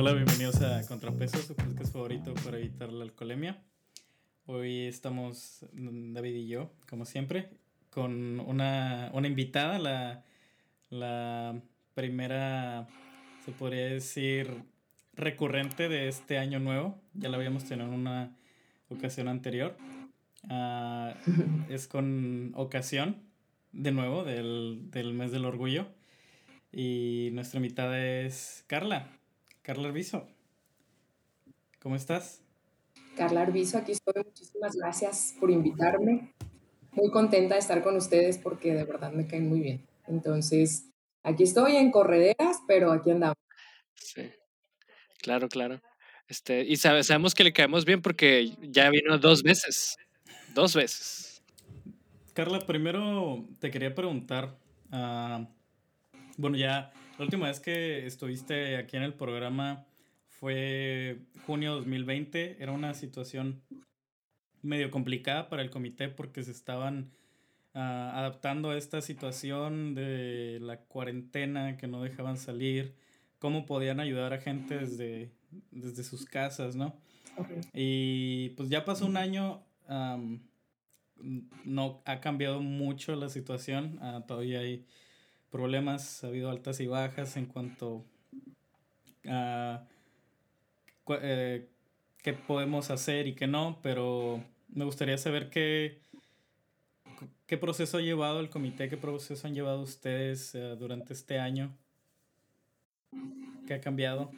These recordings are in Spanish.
Hola, bienvenidos a Contrapeso, su podcast favorito para evitar la alcoholemia. Hoy estamos David y yo, como siempre, con una, una invitada, la, la primera, se podría decir, recurrente de este año nuevo. Ya la habíamos tenido en una ocasión anterior. Ah, es con ocasión, de nuevo, del, del mes del orgullo. Y nuestra invitada es Carla. Carla Arbizo. ¿Cómo estás? Carla Arbizo, aquí estoy. Muchísimas gracias por invitarme. Muy contenta de estar con ustedes porque de verdad me caen muy bien. Entonces, aquí estoy en correderas, pero aquí andamos. Sí, claro, claro. Este, y sabemos que le caemos bien porque ya vino dos veces. Dos veces. Carla, primero te quería preguntar. Uh, bueno, ya la última vez que estuviste aquí en el programa fue junio 2020. Era una situación medio complicada para el comité porque se estaban uh, adaptando a esta situación de la cuarentena, que no dejaban salir, cómo podían ayudar a gente desde, desde sus casas, ¿no? Okay. Y pues ya pasó un año, um, no ha cambiado mucho la situación, uh, todavía hay problemas, ha habido altas y bajas en cuanto a eh, qué podemos hacer y qué no, pero me gustaría saber qué, qué proceso ha llevado el comité, qué proceso han llevado ustedes uh, durante este año, qué ha cambiado.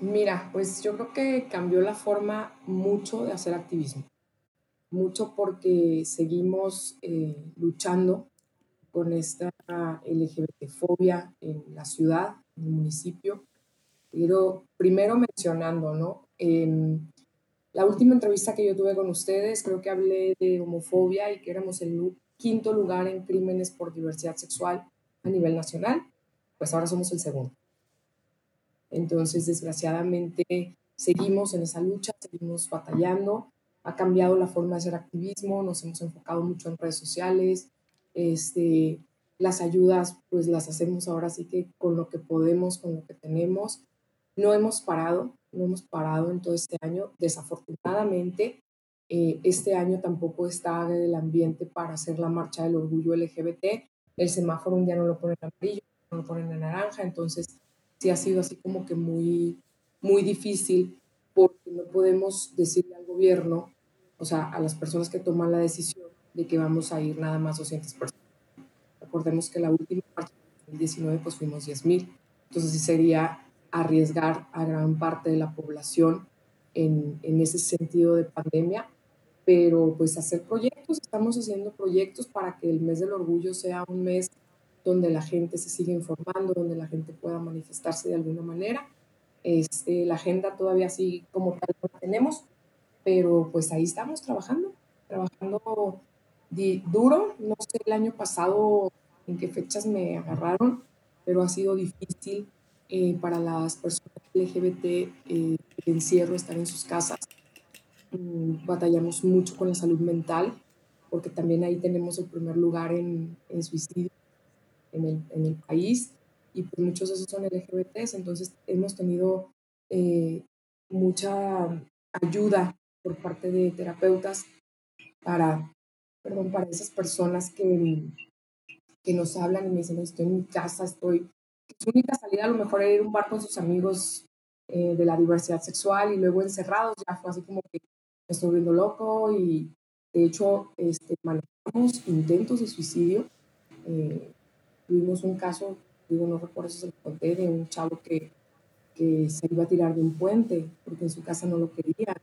Mira, pues yo creo que cambió la forma mucho de hacer activismo mucho porque seguimos eh, luchando con esta LGBT-fobia en la ciudad, en el municipio. Pero primero mencionando, ¿no? La última entrevista que yo tuve con ustedes, creo que hablé de homofobia y que éramos el quinto lugar en crímenes por diversidad sexual a nivel nacional, pues ahora somos el segundo. Entonces, desgraciadamente, seguimos en esa lucha, seguimos batallando ha cambiado la forma de hacer activismo, nos hemos enfocado mucho en redes sociales, este, las ayudas pues las hacemos ahora sí que con lo que podemos, con lo que tenemos. No hemos parado, no hemos parado en todo este año. Desafortunadamente, eh, este año tampoco está el ambiente para hacer la marcha del orgullo LGBT. El semáforo un día no lo ponen en amarillo, no lo ponen en naranja, entonces sí ha sido así como que muy, muy difícil porque no podemos decirle al gobierno o sea, a las personas que toman la decisión de que vamos a ir nada más 200 personas. Recordemos que la última marcha de 2019 pues fuimos 10.000, entonces sí sería arriesgar a gran parte de la población en, en ese sentido de pandemia, pero pues hacer proyectos, estamos haciendo proyectos para que el mes del orgullo sea un mes donde la gente se siga informando, donde la gente pueda manifestarse de alguna manera. Este, la agenda todavía así como tal no la tenemos, pero pues ahí estamos trabajando, trabajando duro. No sé el año pasado en qué fechas me agarraron, pero ha sido difícil eh, para las personas LGBT eh, encierro, estar en sus casas. Mm, batallamos mucho con la salud mental, porque también ahí tenemos el primer lugar en, en suicidio en el, en el, país, y pues muchos de esos son LGBTs, entonces hemos tenido eh, mucha ayuda por parte de terapeutas para, perdón, para esas personas que, que nos hablan y me dicen, estoy en mi casa, estoy... Su única salida a lo mejor era ir a un bar con sus amigos eh, de la diversidad sexual y luego encerrados, ya fue así como que me estoy viendo loco y de hecho este, manejamos intentos de suicidio. Eh, tuvimos un caso, digo, no recuerdo si se lo conté, de un chavo que, que se iba a tirar de un puente porque en su casa no lo querían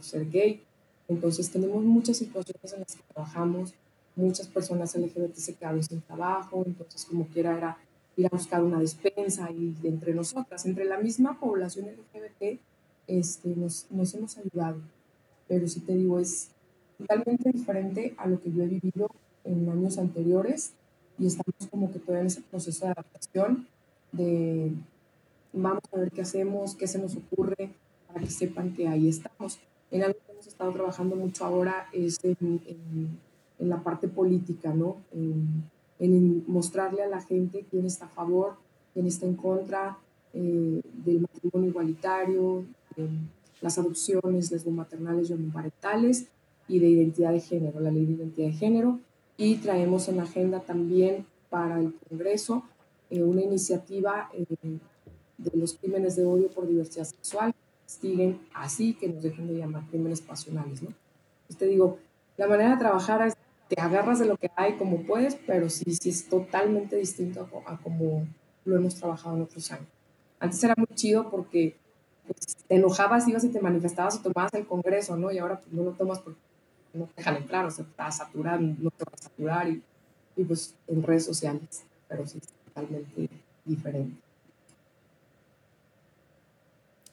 ser gay. Entonces tenemos muchas situaciones en las que trabajamos, muchas personas LGBT se quedaron sin trabajo, entonces como quiera era ir a buscar una despensa y entre nosotras, entre la misma población LGBT, este, nos, nos hemos ayudado. Pero si te digo, es totalmente diferente a lo que yo he vivido en años anteriores y estamos como que todavía en ese proceso de adaptación de vamos a ver qué hacemos, qué se nos ocurre, para que sepan que ahí estamos. En algo que hemos estado trabajando mucho ahora es en, en, la parte política, ¿no? En, en, mostrarle a la gente quién está a favor quien está en contra eh, del matrimonio igualitario, las adopciones lesbomaternales y homoparentales y de identidad de género, la ley de identidad de género. Y traemos en la agenda también para el Congreso eh, una iniciativa eh, de los crímenes de odio por diversidad sexual, siguen así, que nos dejen de llamar crímenes pasionales. ¿no? Pues te digo, la manera de trabajar es, te agarras de lo que hay como puedes, pero sí, sí es totalmente distinto a, como lo hemos trabajado en otros años. Antes era muy chido porque pues, te enojabas, ibas y te manifestabas y tomabas el Congreso, ¿no? Y ahora pues, no lo tomas porque no te dejan entrar, o sea, a saturar, no te vas a saturar y, y pues en redes sociales, pero sí es totalmente diferente.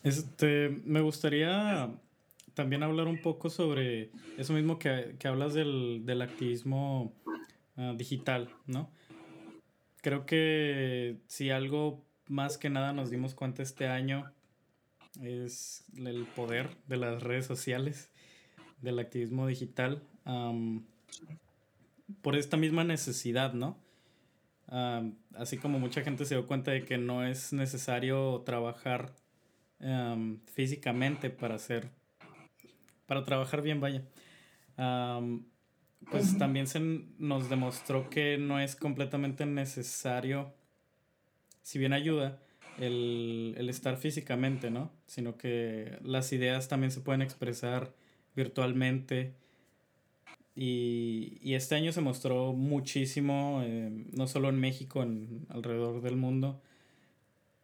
Este, me gustaría también hablar un poco sobre eso mismo que, hablas del, activismo ah, digital, ¿no? Creo que si algo más que nada nos dimos cuenta este año es el poder de las redes sociales, del activismo digital, por esta misma necesidad, ¿no? así como mucha gente se dio cuenta de que no es necesario trabajar físicamente para hacer, para trabajar bien, vaya. pues también se nos demostró que no es completamente necesario, si bien ayuda, el, el, estar físicamente, ¿no? Sino que las ideas también se pueden expresar virtualmente. Y, y este año se mostró muchísimo, eh, no solo en México, en alrededor del mundo.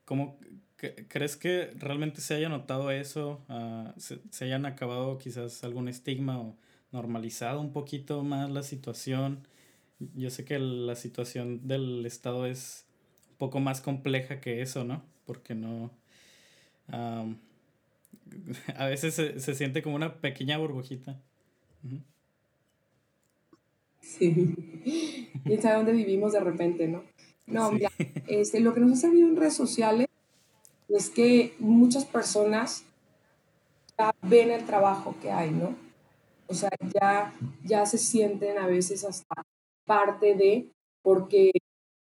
¿Cómo, ¿Crees que realmente se haya notado eso? Ah, se, se, hayan acabado quizás algún estigma o normalizado un poquito más la situación? Yo sé que la situación del Estado es un poco más compleja que eso, ¿no? Porque no... a veces se, se, siente como una pequeña burbujita. Sí. ¿Quién sabe dónde vivimos de repente, no? No, mira, este, lo que nos ha servido en redes sociales es que muchas personas ya ven el trabajo que hay, ¿no? O sea, ya, ya se sienten a veces hasta parte de, porque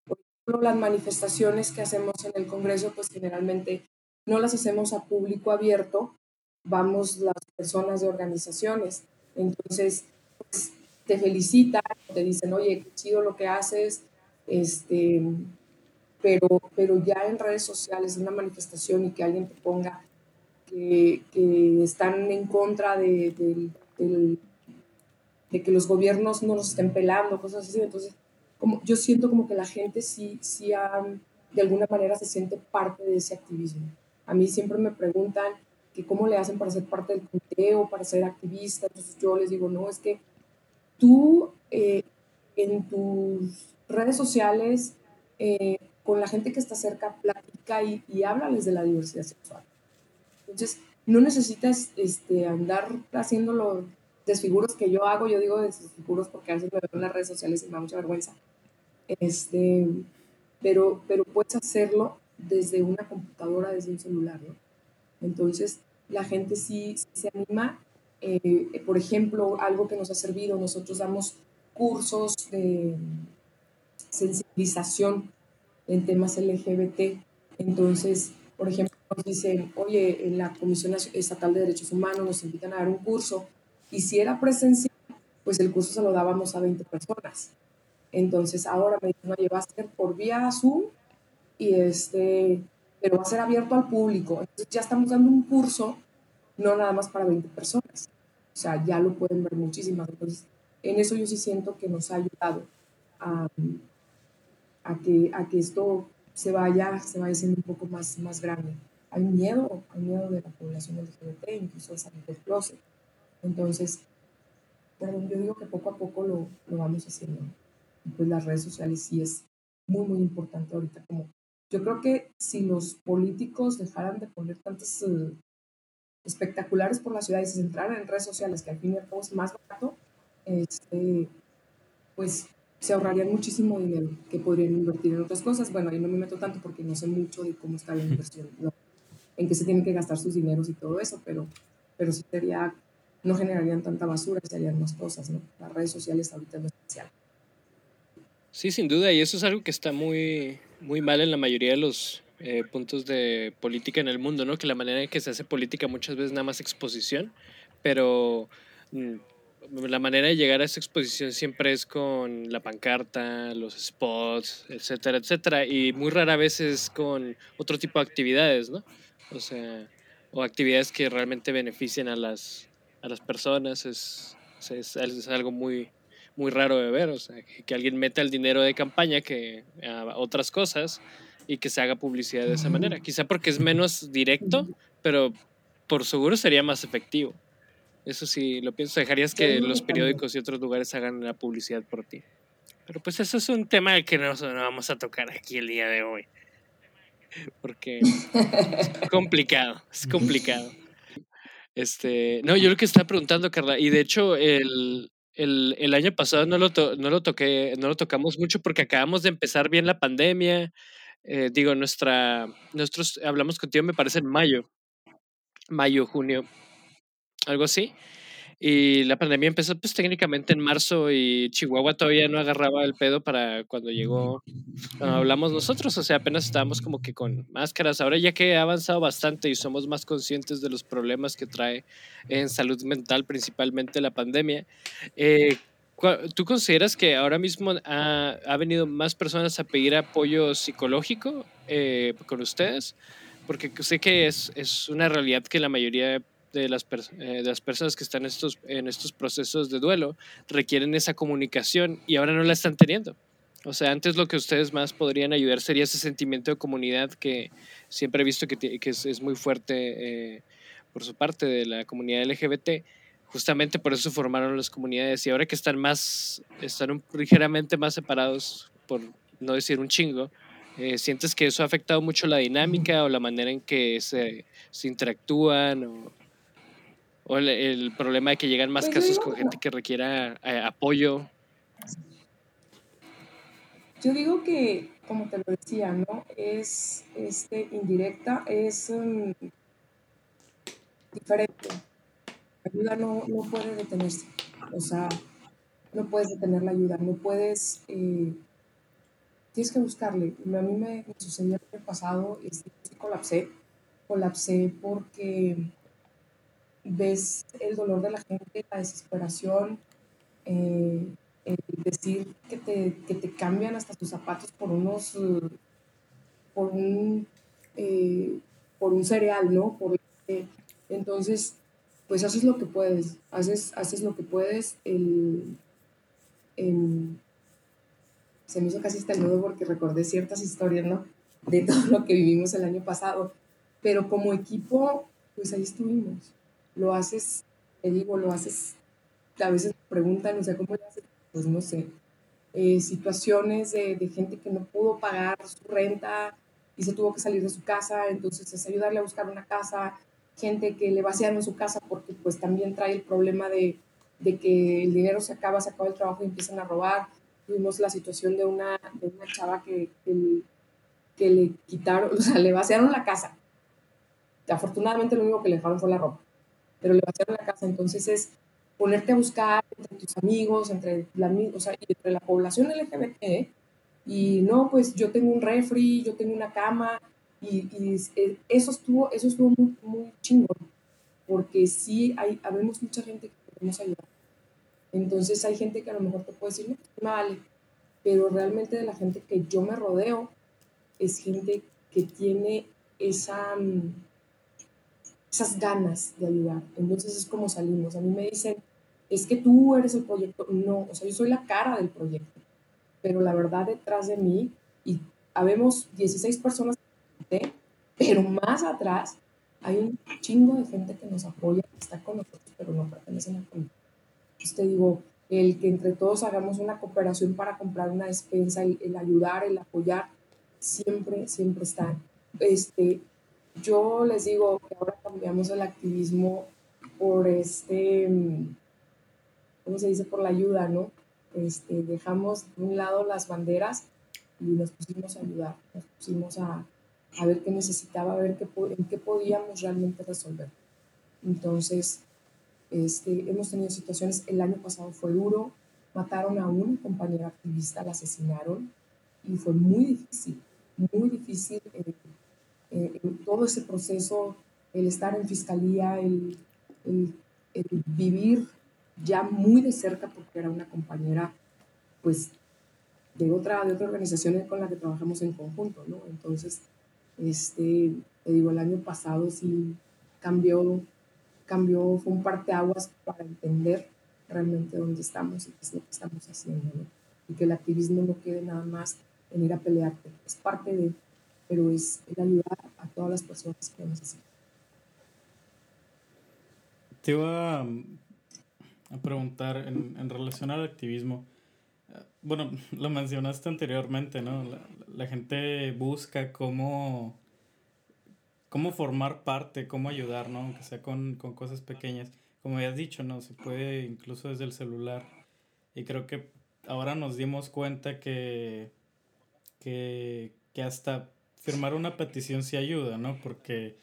por ejemplo, las manifestaciones que hacemos en el Congreso, pues generalmente no las hacemos a público abierto, vamos las personas de organizaciones. Entonces, pues, te felicitan, te dicen, oye, qué chido lo que haces, este, pero, pero ya en redes sociales, una manifestación y que alguien te ponga que, que están en contra de, de, de, que los gobiernos no nos estén pelando, cosas así. Entonces, como, yo siento como que la gente sí, sí de alguna manera se siente parte de ese activismo. A mí siempre me preguntan que cómo le hacen para ser parte del comité o para ser activista. Entonces yo les digo, no, es que tú eh, en tus redes sociales eh, con la gente que está cerca, platica y, y háblales de la diversidad sexual. Entonces, no necesitas este, andar haciendo los desfiguros que yo hago, yo digo desfiguros porque a veces me veo en las redes sociales y me da mucha vergüenza, este, pero, pero puedes hacerlo desde una computadora, desde un celular, ¿no? Entonces, la gente sí, se anima. Eh, por ejemplo, algo que nos ha servido, nosotros damos cursos de sensibilización en temas LGBT. Entonces, por ejemplo, nos dicen, oye, en la Comisión Estatal de Derechos Humanos nos invitan a dar un curso, y si era presencial, pues el curso se lo dábamos a 20 personas. Entonces, ahora me dicen, oye, va a ser por vía Zoom, y este, pero va a ser abierto al público. Entonces, ya estamos dando un curso, no nada más para 20 personas. O sea, ya lo pueden ver muchísimas. Entonces, en eso yo sí siento que nos ha ayudado a, a que, a que esto se vaya, se vaya siendo un poco más, más grande. Hay miedo, hay miedo de la población LGBT, incluso de salir del closet. Entonces, perdón, yo digo que poco a poco lo, lo vamos haciendo. Y pues las redes sociales sí es muy, muy importante ahorita. Como, yo creo que si los políticos dejaran de poner tantas uh, espectaculares por la ciudad y se centraran en redes sociales, que al fin y al cabo es más barato, este, pues se ahorrarían muchísimo dinero que podrían invertir en otras cosas. Bueno, ahí no me meto tanto porque no sé mucho de cómo está la inversión, en qué se tienen que gastar sus dineros y todo eso, pero, pero sí sería, no generarían tanta basura, serían más cosas, ¿no? Las redes sociales ahorita es lo especial. Sí, sin duda, y eso es algo que está muy, muy mal en la mayoría de los eh, puntos de política en el mundo, ¿no? Que la manera en que se hace política muchas veces nada más exposición, pero mm, la manera de llegar a esa exposición siempre es con la pancarta, los spots, etcétera, etcétera, y muy rara vez es con otro tipo de actividades, ¿no? O sea, o actividades que realmente beneficien a las, a las personas, es, es, es algo muy, muy raro de ver, o sea, que, alguien meta el dinero de campaña que a otras cosas y que se haga publicidad de esa manera. Quizá porque es menos directo, pero por seguro sería más efectivo. Eso sí, lo pienso. Dejarías que los periódicos y otros lugares hagan la publicidad por ti. Pero pues eso es un tema que no, no vamos a tocar aquí el día de hoy. Porque es complicado, es complicado. Este, no, yo lo que estaba preguntando, Carla, y de hecho el, el, el año pasado no lo, no, lo toqué, no lo tocamos mucho porque acabamos de empezar bien la pandemia. Eh, digo, nuestra, nosotros hablamos contigo, me parece, en mayo, mayo, junio, algo así. Y la pandemia empezó pues técnicamente en marzo y Chihuahua todavía no agarraba el pedo para cuando llegó, cuando hablamos nosotros, o sea, apenas estábamos como que con máscaras. Ahora ya que ha avanzado bastante y somos más conscientes de los problemas que trae en salud mental, principalmente la pandemia, eh, ¿tú consideras que ahora mismo ha, ha, venido más personas a pedir apoyo psicológico eh, con ustedes? Porque sé que es, es una realidad que la mayoría de las, eh, de las personas que están en estos, en estos procesos de duelo requieren esa comunicación y ahora no la están teniendo. O sea, antes lo que ustedes más podrían ayudar sería ese sentimiento de comunidad que siempre he visto que, que es, es, muy fuerte eh, por su parte de la comunidad LGBT. Justamente por eso formaron las comunidades y ahora que están más, están ligeramente más separados, por no decir un chingo, eh, ¿sientes que eso ha afectado mucho la dinámica o la manera en que se, se interactúan o, o el, problema de que llegan más pues casos con gente que requiera eh, apoyo. Yo digo que, como te lo decía, ¿no? Es este, indirecta, es um, diferente. La ayuda no, no, puede detenerse. O sea, no puedes detener la ayuda, no puedes. Eh, tienes que buscarle. A mí me, sucedió el año pasado, este, colapsé. Colapsé porque ves el dolor de la gente, la desesperación, eh, el decir que te, que te, cambian hasta tus zapatos por unos, por un, eh, por un cereal, ¿no? Por, entonces, pues haces lo que puedes, haces, haces lo que puedes. El, se me hizo casi hasta el nudo porque recordé ciertas historias, ¿no? De todo lo que vivimos el año pasado. Pero como equipo, pues ahí estuvimos lo haces, te digo, lo haces, a veces me preguntan, o sea, ¿cómo lo haces? Pues no sé. Eh, situaciones de, de, gente que no pudo pagar su renta y se tuvo que salir de su casa, entonces es ayudarle a buscar una casa, gente que le vaciaron su casa porque pues también trae el problema de, de que el dinero se acaba, se acaba el trabajo y empiezan a robar. Tuvimos la situación de una, de una chava que, que, que le quitaron, o sea, le vaciaron la casa. Afortunadamente lo único que le dejaron fue la ropa pero le vaciaron la casa. Entonces es ponerte a buscar entre tus amigos, entre la, o sea, entre la población LGBT, y no, pues yo tengo un refri, yo tengo una cama, y, y eso estuvo, eso estuvo muy, muy chingón, porque sí hay, habemos mucha gente que podemos ayudar. Entonces hay gente que a lo mejor te puede decir, no, pues, vale, pero realmente de la gente que yo me rodeo es gente que tiene esa, mm, esas ganas de ayudar. Entonces es como salimos. A mí me dicen, es que tú eres el proyecto. No, o sea, yo soy la cara del proyecto. Pero la verdad detrás de mí, y habemos 16 personas, pero más atrás hay un chingo de gente que nos apoya, que está con nosotros, pero no pertenecen al proyecto. Entonces te digo, el que entre todos hagamos una cooperación para comprar una despensa, el, el ayudar, el apoyar, siempre, siempre está. Este, yo les digo que ahora cambiamos el activismo por este, ¿cómo se dice? Por la ayuda, ¿no? Este, dejamos de un lado las banderas y nos pusimos a ayudar, nos pusimos a, a ver qué necesitaba, a ver qué, en qué podíamos realmente resolver. Entonces, este, hemos tenido situaciones, el año pasado fue duro, mataron a una compañera activista, la asesinaron y fue muy difícil muy difícil eh, eh, en todo ese proceso, el estar en fiscalía, el, el, vivir ya muy de cerca, porque era una compañera, pues, de otra, de otra organización con la que trabajamos en conjunto, ¿no? Entonces, este, te digo, el año pasado sí cambió, cambió, fue un parteaguas para entender realmente dónde estamos y qué es lo que estamos haciendo, ¿no? Y que el activismo no quede nada más en ir a pelearte, es parte de, pero es el ayudar a todas las personas que necesitan. Te iba a, preguntar en, en, relación al activismo. Bueno, lo mencionaste anteriormente, ¿no? La, la gente busca cómo, cómo formar parte, cómo ayudar, ¿no? Aunque sea con, con cosas pequeñas. Como habías dicho, ¿no? Se puede incluso desde el celular. Y creo que ahora nos dimos cuenta que, que, que hasta firmar una petición sí ayuda, ¿no? Porque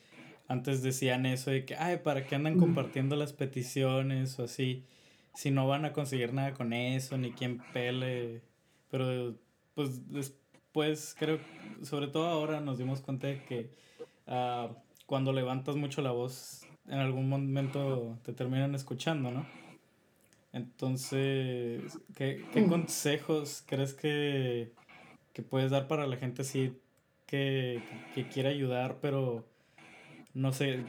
antes decían eso de que, ay, ¿para qué andan compartiendo las peticiones o así? Si no van a conseguir nada con eso, ni quien pele. Pero, pues, después creo, sobre todo ahora nos dimos cuenta de que uh, cuando levantas mucho la voz, en algún momento te terminan escuchando, ¿no? Entonces, ¿qué, qué consejos crees que, que puedes dar para la gente así que, que quiere ayudar, pero no sé,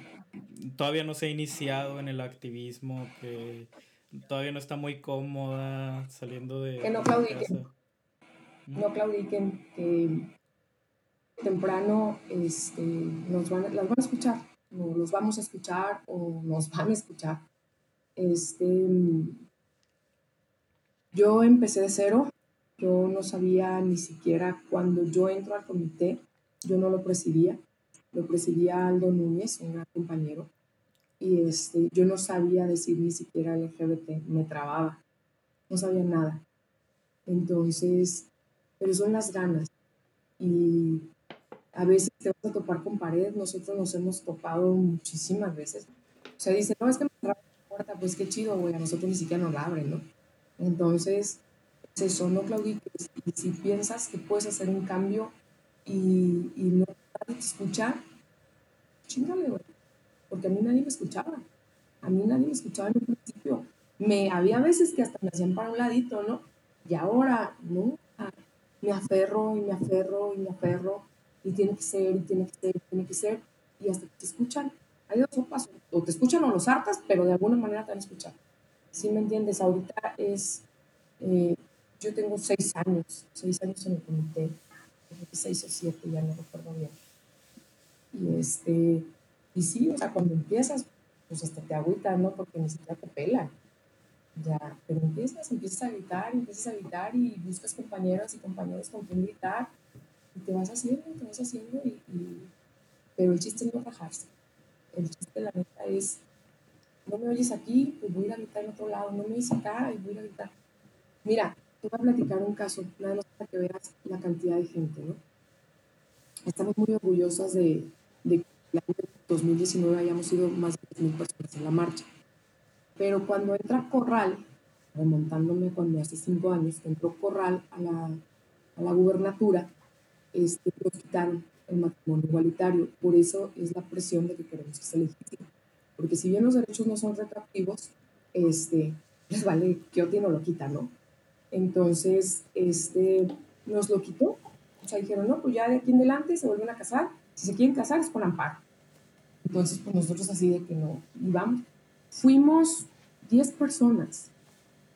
todavía no se ha iniciado en el activismo, que todavía no está muy cómoda saliendo de... Que no claudiquen. No claudiquen, que temprano este, nos van, las van a escuchar, o los vamos a escuchar o nos van a escuchar. Este, yo empecé de cero, yo no sabía ni siquiera cuando yo entro al comité, yo no lo presidía lo presidía Aldo Núñez, un compañero, y este, yo no sabía decir ni siquiera LGBT, me trababa, no sabía nada. Entonces, pero son las ganas. Y a veces te vas a topar con pared, nosotros nos hemos topado muchísimas veces. O sea, dice, no, es que me traba la puerta, pues qué chido, güey, a nosotros ni siquiera nos la abren, ¿no? Entonces, es eso, no claudiques. Y si piensas que puedes hacer un cambio y, y no te escucha, chingale, güey. Porque a mí nadie me escuchaba. A mí nadie me escuchaba en un principio. Me, había veces que hasta me hacían para un ladito, ¿no? Y ahora, no. Me aferro y me aferro y me aferro. Y tiene que ser, y tiene que ser, y tiene que ser. Y hasta que te escuchan. Hay dos sopas. O te escuchan o los hartas, pero de alguna manera te van a escuchar. ¿Sí me entiendes? Ahorita es. Eh, yo tengo seis años, seis años en el comité, seis o siete, ya no recuerdo bien. Y, este, y sí, o sea, cuando empiezas, pues hasta te agüita, ¿no? Porque ni siquiera te pelan. Ya, pero empiezas, empiezas a gritar, empiezas a gritar y buscas compañeras y compañeros con quien gritar y te vas haciendo, te vas haciendo y, pero el chiste no es rajarse. El chiste, la neta, es, no me oyes aquí, pues voy a ir gritar en otro lado, no me oyes acá y voy a ir a gritar. Mira, te voy a platicar un caso, nada para que veas la cantidad de gente, ¿no? Estamos muy orgullosas de, de que el año 2019 hayamos sido más de 10.000 personas en la marcha. Pero cuando entra Corral, remontándome cuando hace cinco años, entró Corral a la, a la gubernatura, este, nos quitaron el matrimonio igualitario. Por eso es la presión de que queremos que se legitime. Porque si bien los derechos no son retroactivos, este, les vale que otro no lo quita, ¿no? Entonces, este, nos lo quitó. O sea, dijeron, no, pues ya de aquí en adelante se vuelven a casar si se quieren casar es con amparo. Entonces, pues nosotros así de que no íbamos. Fuimos 10 personas,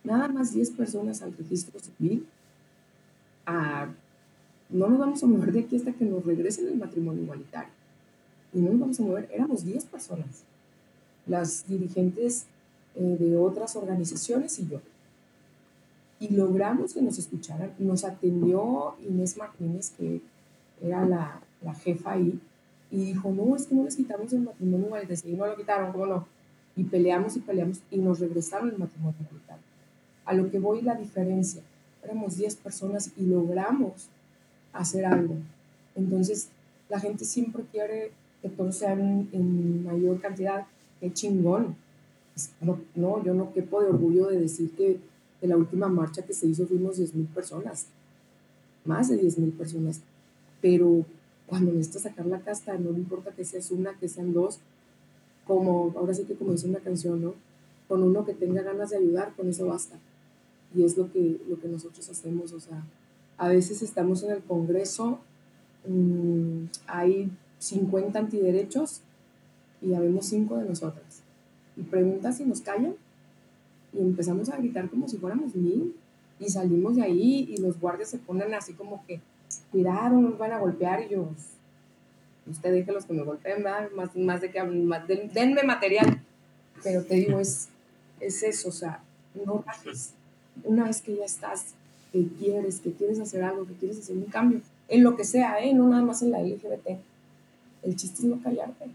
nada más 10 personas al registro civil. A, no nos vamos a mover de aquí hasta que nos regresen el matrimonio igualitario. Y no nos vamos a mover, éramos 10 personas. Las dirigentes eh, de otras organizaciones y yo. Y logramos que nos escucharan. Nos atendió Inés Martínez, que era la, la jefa ahí, y dijo, no, es que no les quitamos el matrimonio igualitario. Y no lo quitaron, ¿cómo no? Y peleamos y peleamos y nos regresaron el matrimonio igualitario. A lo que voy la diferencia. Éramos 10 personas y logramos hacer algo. Entonces, la gente siempre quiere que todo sea en, mayor cantidad. ¡Qué chingón! No, no, yo no quepo de orgullo de decir que de la última marcha que se hizo fuimos 10.000 personas. Más de 10.000 personas pero cuando necesitas sacar la casta, no importa que seas una, que sean dos, como, ahora sí que como dice una canción, ¿no? Con uno que tenga ganas de ayudar, con eso basta. Y es lo que, lo que nosotros hacemos, o sea, a veces estamos en el Congreso, mmm, hay 50 antiderechos y habemos cinco de nosotras. Y preguntas si nos callan y empezamos a gritar como si fuéramos mil y salimos de ahí y los guardias se ponen así como que, cuidado, nos van a golpear y yo, usted deje los que me golpeen, más, más de que más, denme material. Pero te digo, es, es eso, o sea, no bajes. Una vez que ya estás, que quieres, que quieres hacer algo, que quieres hacer un cambio, en lo que sea, ¿eh? no nada más en la LGBT. El chiste es no callarte.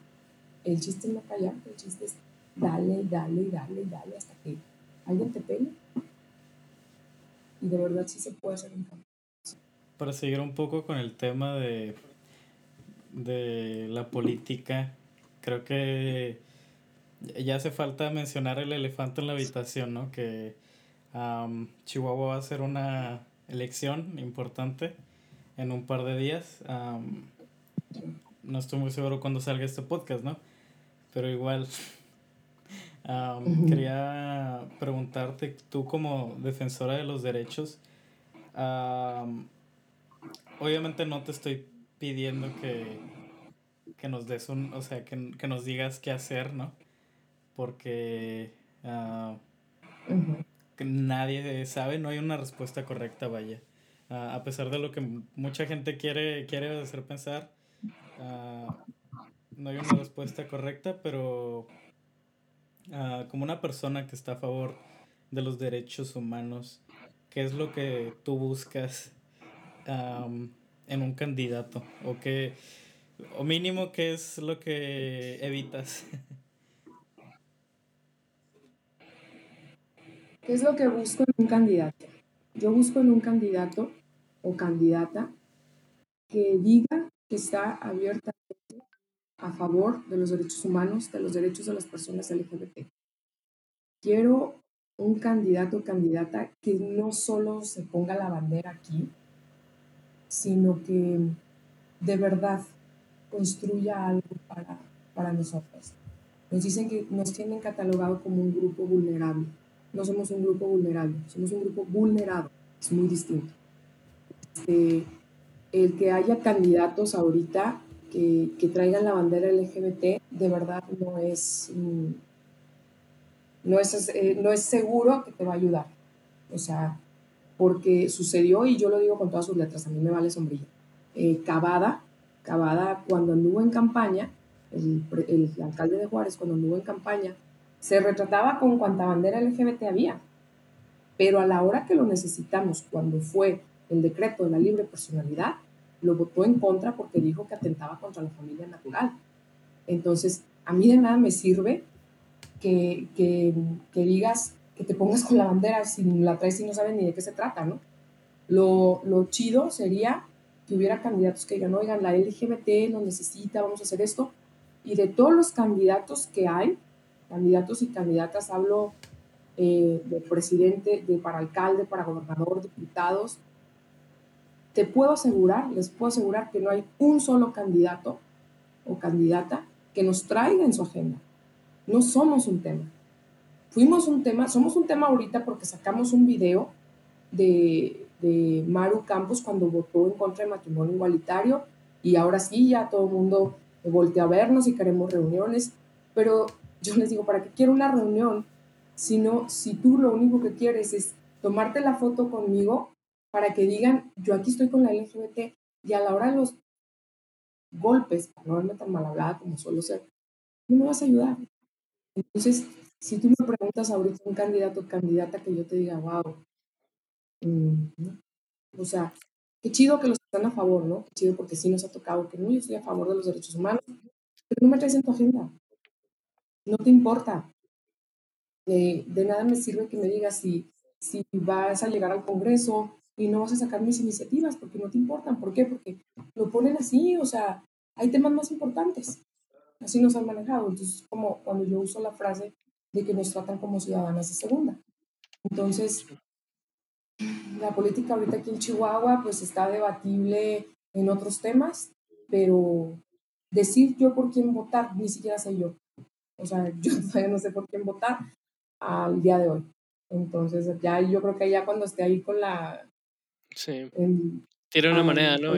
El chiste es no callarte, el chiste es dale, dale, dale, dale hasta que alguien te pegue. Y de verdad sí se puede hacer un cambio. Para seguir un poco con el tema de, de la política, creo que ya hace falta mencionar el elefante en la habitación, ¿no? Que Chihuahua va a ser una elección importante en un par de días. no estoy muy seguro cuándo salga este podcast, ¿no? Pero igual quería preguntarte, tú como defensora de los derechos, obviamente no te estoy pidiendo que, que nos des un, o sea, que, que, nos digas qué hacer, ¿no? Porque uh, nadie sabe, no hay una respuesta correcta, vaya. a pesar de lo que mucha gente quiere, quiere hacer pensar, no hay una respuesta correcta, pero uh, como una persona que está a favor de los derechos humanos, ¿qué es lo que tú buscas en un candidato? ¿O qué, o mínimo, qué es lo que evitas? ¿Qué es lo que busco en un candidato? Yo busco en un candidato o candidata que diga que está abierta a favor de los derechos humanos, de los derechos de las personas LGBT. Quiero un candidato o candidata que no solo se ponga la bandera aquí, sino que de verdad construya algo para, para nosotros. Nos dicen que nos tienen catalogado como un grupo vulnerable. No somos un grupo vulnerable, somos un grupo vulnerado. Es muy distinto. Este, el que haya candidatos ahorita que, traigan la bandera LGBT, de verdad no es, mm, no es, eh, no es seguro que te va a ayudar. O sea, porque sucedió, y yo lo digo con todas sus letras, a mí me vale sombrilla. Eh, Cavada, Cavada cuando anduvo en campaña, el, el, alcalde de Juárez cuando anduvo en campaña, se retrataba con cuanta bandera LGBT había. Pero a la hora que lo necesitamos, cuando fue el decreto de la libre personalidad, lo votó en contra porque dijo que atentaba contra la familia natural. Entonces, a mí de nada me sirve que, que, que digas, que te pongas con la bandera si la traes y no sabes ni de qué se trata, ¿no? Lo, lo chido sería que hubiera candidatos que digan, oigan, la LGBT lo necesita, vamos a hacer esto. Y de todos los candidatos que hay, candidatos y candidatas, hablo eh, de presidente, de para alcalde, para gobernador, diputados, te puedo asegurar, les puedo asegurar que no hay un solo candidato o candidata que nos traiga en su agenda. No somos un tema. Fuimos un tema, somos un tema ahorita porque sacamos un video de, de Maru Campos cuando votó en contra del matrimonio igualitario y ahora sí, ya todo el mundo voltea a vernos y queremos reuniones, pero yo les digo, ¿para qué quiero una reunión? Si, no, si tú lo único que quieres es tomarte la foto conmigo para que digan, yo aquí estoy con la LGBT y a la hora de los golpes, para no verme tan mal hablada como suelo ser, no me vas a ayudar. Entonces, si tú me preguntas ahorita un candidato o candidata que yo te diga, wow, mm, o sea, qué chido que los están a favor, ¿no? Qué chido porque sí nos ha tocado que no, yo estoy a favor de los derechos humanos, pero no me traes en tu agenda. No te importa. de nada me sirve que me digas si, si vas a llegar al Congreso, y no vas a sacar mis iniciativas porque no te importan. ¿Por qué? Porque lo ponen así, o sea, hay temas más importantes. Así nos han manejado. Entonces, como cuando yo uso la frase de que nos tratan como ciudadanas de segunda. Entonces, la política ahorita aquí en Chihuahua, pues está debatible en otros temas, pero decir yo por quién votar, ni siquiera sé yo. O sea, yo todavía no sé por quién votar al día de hoy. Entonces, ya yo creo que ya cuando esté ahí con la... Sí. Tiene una manera, ¿no?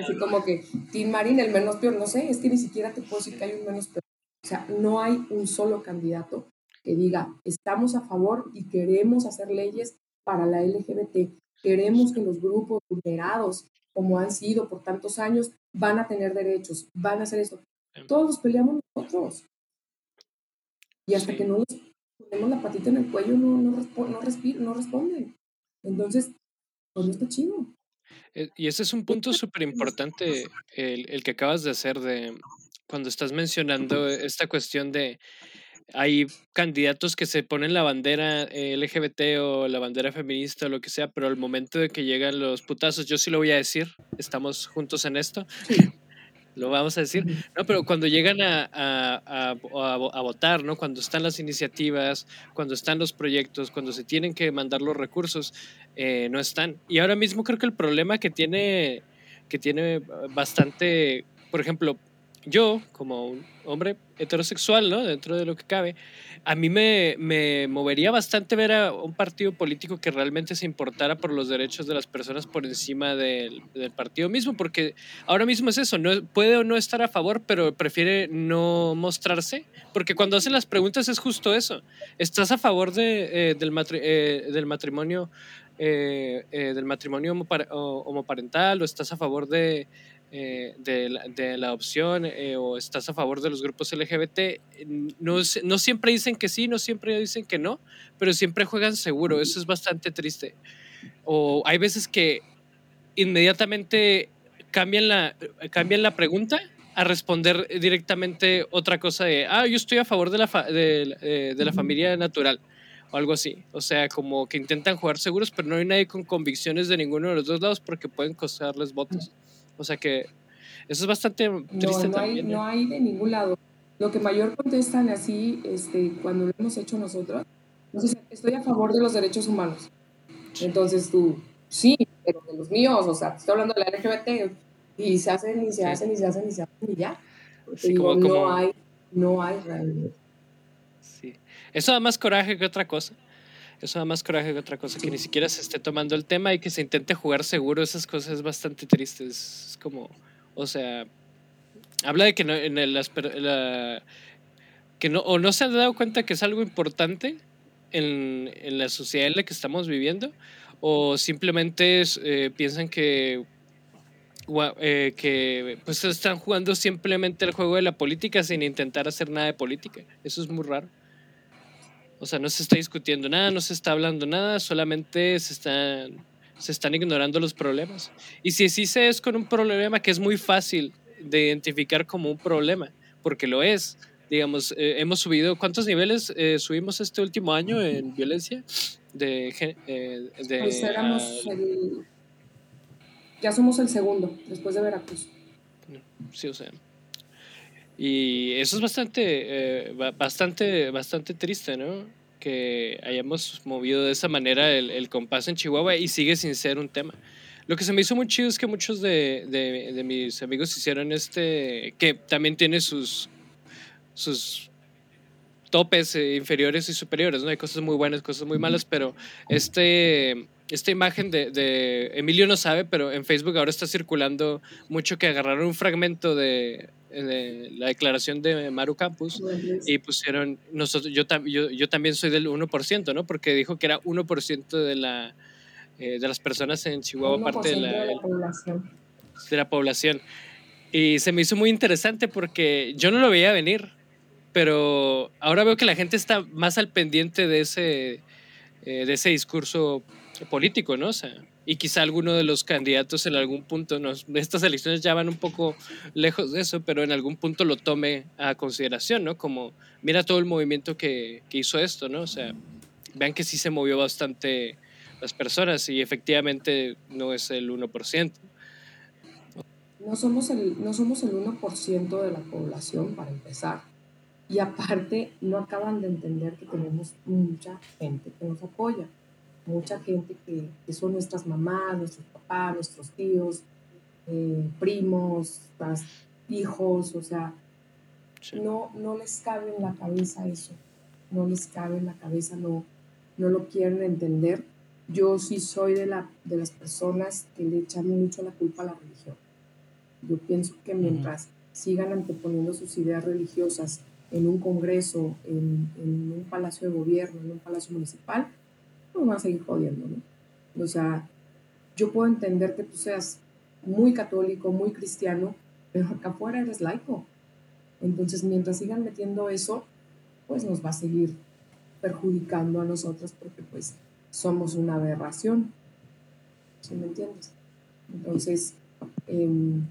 así como que Tim Marín, el menos peor, no sé, es que ni siquiera te puedo decir que hay un menos peor. O sea, no hay un solo candidato que diga, estamos a favor y queremos hacer leyes para la LGBT, queremos que los grupos vulnerados, como han sido por tantos años, van a tener derechos, van a hacer eso. Todos los peleamos nosotros. Y hasta que no les ponemos la patita en el cuello, no, no, no, no responden. Entonces, pues no está chido. Eh, y ese es un punto súper importante, el, el, que acabas de hacer, de cuando estás mencionando esta cuestión de hay candidatos que se ponen la bandera LGBT o la bandera feminista o lo que sea, pero al momento de que llegan los putazos, yo sí lo voy a decir, estamos juntos en esto, lo vamos a decir, no, pero cuando llegan a, a, a, votar, ¿no? Cuando están las iniciativas, cuando están los proyectos, cuando se tienen que mandar los recursos, eh, no están. Y ahora mismo creo que el problema que tiene, que tiene bastante, por ejemplo, yo como un hombre heterosexual, ¿no? Dentro de lo que cabe, a mí me, me, movería bastante ver a un partido político que realmente se importara por los derechos de las personas por encima del, del partido mismo, porque ahora mismo es eso, no, puede o no estar a favor, pero prefiere no mostrarse, porque cuando hacen las preguntas es justo eso, ¿estás a favor de, eh, del, eh, del matrimonio? Eh, del matrimonio homoparental o estás a favor de, eh, de, la, de, la, opción eh, o estás a favor de los grupos LGBT, no, no siempre dicen que sí, no siempre dicen que no, pero siempre juegan seguro, eso es bastante triste. O hay veces que inmediatamente cambian la, cambian la pregunta a responder directamente otra cosa de, ah, yo estoy a favor de la, de, eh, de la familia natural o algo así. O sea, como que intentan jugar seguros, pero no hay nadie con convicciones de ninguno de los dos lados porque pueden costarles votos. O sea que eso es bastante triste no, también. Hay, ¿no? hay de ningún lado. Lo que mayor contestan así, este, cuando lo hemos hecho nosotros, entonces estoy a favor de los derechos humanos. Entonces tú, sí, pero de los míos, o sea, estoy hablando de la LGBT, y se hacen, y se hacen, y se hacen, y se hacen, y ya. digo, no hay, no hay realmente. Sí. Eso da más coraje que otra cosa. Eso da más coraje que otra cosa, que ni siquiera se esté tomando el tema y que se intente jugar seguro, esas cosas es bastante tristes. Es como, o sea, habla de que no, en el, que no, o no se han dado cuenta que es algo importante en, en la sociedad en la que estamos viviendo, o simplemente eh, piensan que eh, que pues están jugando simplemente el juego de la política sin intentar hacer nada de política. Eso es muy raro. O sea, no se está discutiendo nada, no se está hablando nada, solamente se están, se están ignorando los problemas. Y si sí se es con un problema que es muy fácil de identificar como un problema, porque lo es. Digamos, eh, hemos subido, ¿cuántos niveles eh, subimos este último año en violencia? De, eh, de pues éramos el, ya somos el segundo, después de Veracruz. Sí, o sea. Y eso es bastante, eh, bastante, bastante triste, ¿no? Que hayamos movido de esa manera el, compás en Chihuahua y sigue sin ser un tema. Lo que se me hizo muy chido es que muchos de, de, mis amigos hicieron este, que también tiene sus, sus topes eh, inferiores y superiores, ¿no? Hay cosas muy buenas, cosas muy malas, pero este esta imagen de, de, Emilio no sabe, pero en Facebook ahora está circulando mucho que agarraron un fragmento de la declaración de Maru Campus y pusieron, nosotros, yo, yo, yo también soy del 1%, ¿no? Porque dijo que era 1% de, la, eh, de las personas en Chihuahua, parte de la, de la, población. de la población. Y se me hizo muy interesante porque yo no lo veía venir, pero ahora veo que la gente está más al pendiente de ese, eh, de ese discurso político, ¿no? O sea, y quizá alguno de los candidatos en algún punto, no, estas elecciones ya van un poco lejos de eso, pero en algún punto lo tome a consideración, ¿no? Como, mira todo el movimiento que, que hizo esto, ¿no? O sea, vean que sí se movió bastante las personas y efectivamente no es el 1%. No somos el, no somos el 1% de la población para empezar. Y aparte, no acaban de entender que tenemos mucha gente que nos apoya mucha gente que, que, son nuestras mamás, nuestros papás, nuestros tíos, eh, primos, hijos, o sea, no, no les cabe en la cabeza eso, no les cabe en la cabeza, no, no lo quieren entender. Yo sí soy de, la, de las personas que le echan mucho la culpa a la religión. Yo pienso que mientras sigan anteponiendo sus ideas religiosas en un congreso, en, un palacio de gobierno, en un palacio municipal, van a seguir jodiendo, ¿no? O sea, yo puedo entender que tú seas muy católico, muy cristiano, pero acá afuera eres laico. Entonces, mientras sigan metiendo eso, pues nos va a seguir perjudicando a nosotros porque pues somos una aberración. ¿Sí me entiendes? Entonces, em,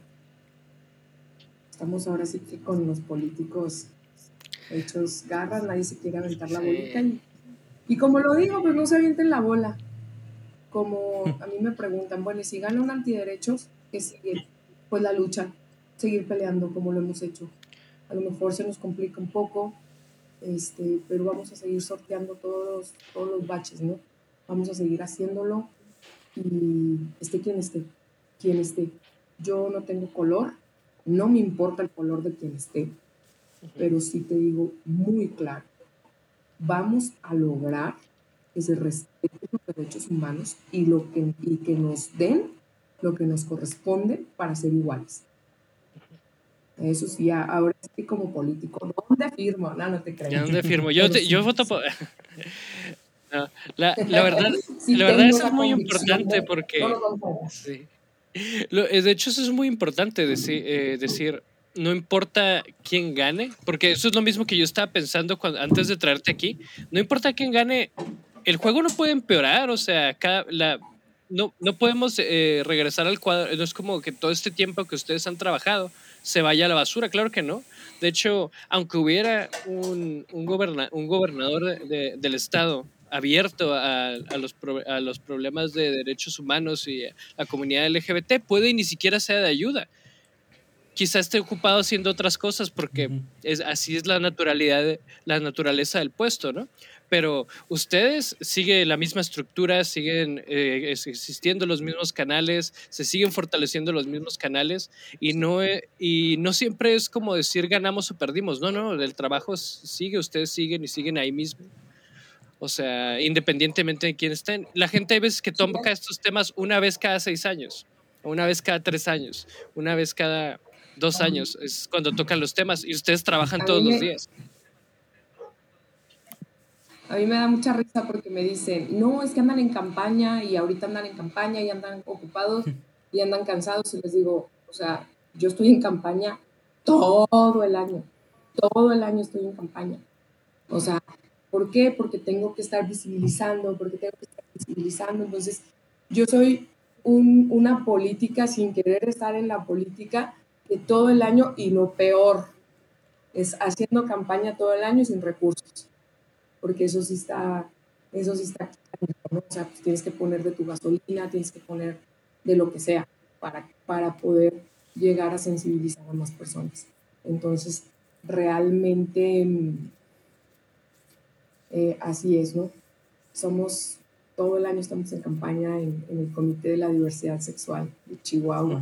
estamos ahora sí que con los políticos hechos garras, nadie se quiere aventar la bolita. Y, como lo digo, pues no se avienten la bola. Como a mí me preguntan, bueno, si gana un antiderechos, que sigue? Pues la lucha, seguir peleando como lo hemos hecho. A lo mejor se nos complica un poco, este, pero vamos a seguir sorteando todos, todos los baches, ¿no? Vamos a seguir haciéndolo y esté quien esté, quien esté. Yo no tengo color, no me importa el color de quien esté, pero sí te digo muy claro, vamos a lograr que se respeten los derechos humanos y, lo que, y que nos den lo que nos corresponde para ser iguales. Eso sí, ahora sí como político, ¿dónde firmo? No, no te creo. ¿Dónde firmo? Yo, yo voto por... la, la, verdad, la verdad eso es muy importante porque... Sí. de hecho, eso es muy importante decir, eh, decir no importa quién gane, porque eso es lo mismo que yo estaba pensando antes de traerte aquí, no importa quién gane, el juego no puede empeorar, o sea, cada, la, no, no podemos eh, regresar al cuadro, no es como que todo este tiempo que ustedes han trabajado se vaya a la basura, claro que no. De hecho, aunque hubiera un, un, un gobernador del estado abierto a, a, los a los problemas de derechos humanos y la comunidad LGBT, puede ni siquiera sea de ayuda quizá esté ocupado haciendo otras cosas porque es, así es la naturalidad, la naturaleza del puesto, ¿no? Pero ustedes siguen la misma estructura, siguen eh, existiendo los mismos canales, se siguen fortaleciendo los mismos canales y no, eh, y no siempre es como decir ganamos o perdimos. No, no, el trabajo sigue, ustedes siguen y siguen ahí mismo. O sea, independientemente de quién estén. La gente hay veces que toma estos temas una vez cada seis años, una vez cada tres años, una vez cada dos años, es cuando tocan los temas y ustedes trabajan todos los días. A mí me da mucha risa porque me dicen, no, es que andan en campaña y ahorita andan en campaña y andan ocupados y andan cansados y les digo, o sea, yo estoy en campaña todo el año, todo el año estoy en campaña. O sea, ¿por qué? Porque tengo que estar visibilizando, porque tengo que estar visibilizando. Entonces, yo soy una política sin querer estar en la política, de todo el año y lo peor es haciendo campaña todo el año sin recursos, porque eso sí está, eso sí está, ¿no? o sea, pues tienes que poner de tu gasolina, tienes que poner de lo que sea para, para poder llegar a sensibilizar a más personas. Entonces, realmente eh, así es, ¿no? Somos, todo el año estamos en campaña en, el Comité de la Diversidad Sexual de Chihuahua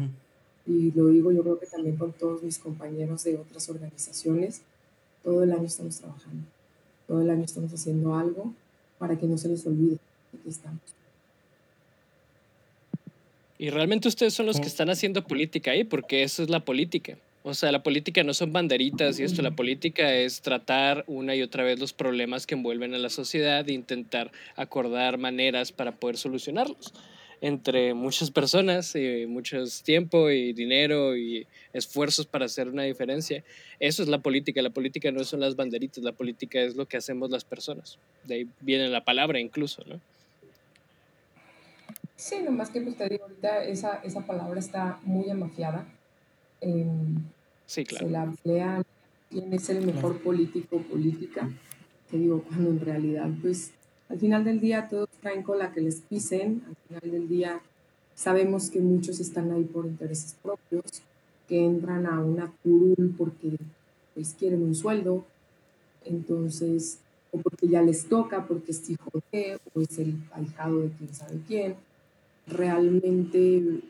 y lo digo yo creo que también con todos mis compañeros de otras organizaciones, todo el año estamos trabajando, todo el año estamos haciendo algo para que no se les olvide que estamos. Y realmente ustedes son los que están haciendo política ahí, porque eso es la política. O sea, la política no son banderitas y esto, la política es tratar una y otra vez los problemas que envuelven a la sociedad e intentar acordar maneras para poder solucionarlos entre muchas personas y mucho tiempo y dinero y esfuerzos para hacer una diferencia. Eso es la política. La política no son las banderitas, la política es lo que hacemos las personas. De ahí viene la palabra incluso, ¿no? Sí, nomás que pues te digo, ahorita esa, esa palabra está muy amafiada. sí, claro. Se la emplea quién es el mejor político o política. Te digo, cuando en realidad pues al final del día todos traen cola que les pisen, al final del día sabemos que muchos están ahí por intereses propios, que entran a una curul porque pues quieren un sueldo, entonces, o porque ya les toca, porque es hijo de, o es el ahijado de quién sabe quién. Realmente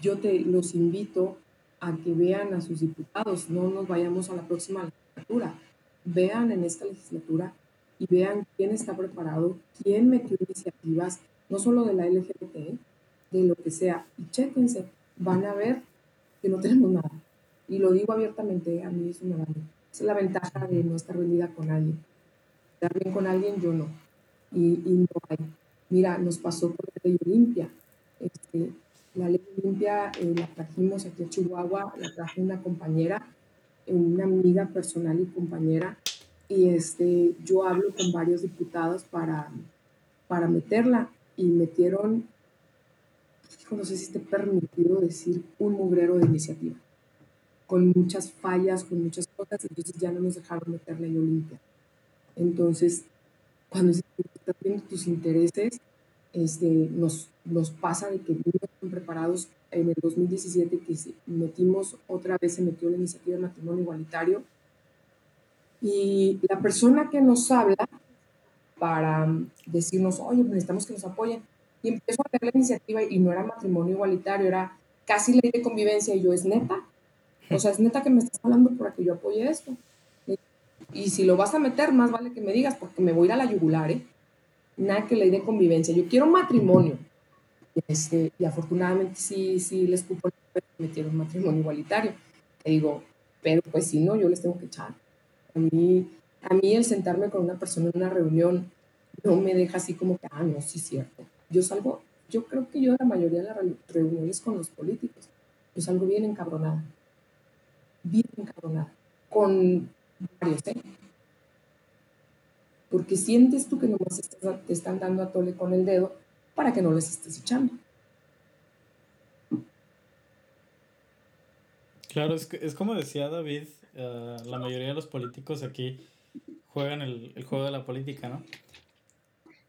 yo te los invito a que vean a sus diputados, no nos vayamos a la próxima legislatura, vean en esta legislatura y vean quién está preparado, quién metió iniciativas, no solo de la LGBT, de lo que sea, y chéquense, van a ver que no tenemos nada. Y lo digo abiertamente, a mí eso me vale. Esa es la ventaja de no estar vendida con alguien. Estar bien con alguien, yo no. Y, y no hay. Mira, nos pasó con la ley Olimpia. Este, la ley Olimpia eh, la trajimos aquí a Chihuahua, la trajo una compañera, una amiga personal y compañera, y este, yo hablo con varios diputados para, para meterla y metieron, no sé si esté permitido decir, un mugrero de iniciativa, con muchas fallas, con muchas cosas, entonces ya no nos dejaron meterla en Olimpia. Entonces, cuando estás viendo tus intereses, este, nos, nos pasa de que no están preparados. En el 2017 que metimos, otra vez se metió la iniciativa de matrimonio igualitario, y la persona que nos habla para decirnos, oye, pues necesitamos que nos apoyen, y empezó a ver la iniciativa y no era matrimonio igualitario, era casi ley de convivencia, y yo, ¿es neta? O sea, es neta que me estás hablando para que yo apoye esto. Y si lo vas a meter, más vale que me digas, porque me voy a ir a la yugular, ¿eh? Nada que ley de convivencia. Yo quiero matrimonio. Este, y afortunadamente sí, sí les cupo metieron matrimonio igualitario. Te digo, pero pues si no, yo les tengo que echar. A mí, a mí el sentarme con una persona en una reunión no me deja así como que, ah, no, sí cierto. Yo salgo, yo creo que yo la mayoría de las reuniones con los políticos, yo salgo bien encabronada. Bien encabronada. Con varios, ¿eh? Porque sientes tú que nomás te están dando a tole con el dedo para que no les estés echando. Claro, es, es como decía David, eh, la mayoría de los políticos aquí juegan el, juego de la política, ¿no?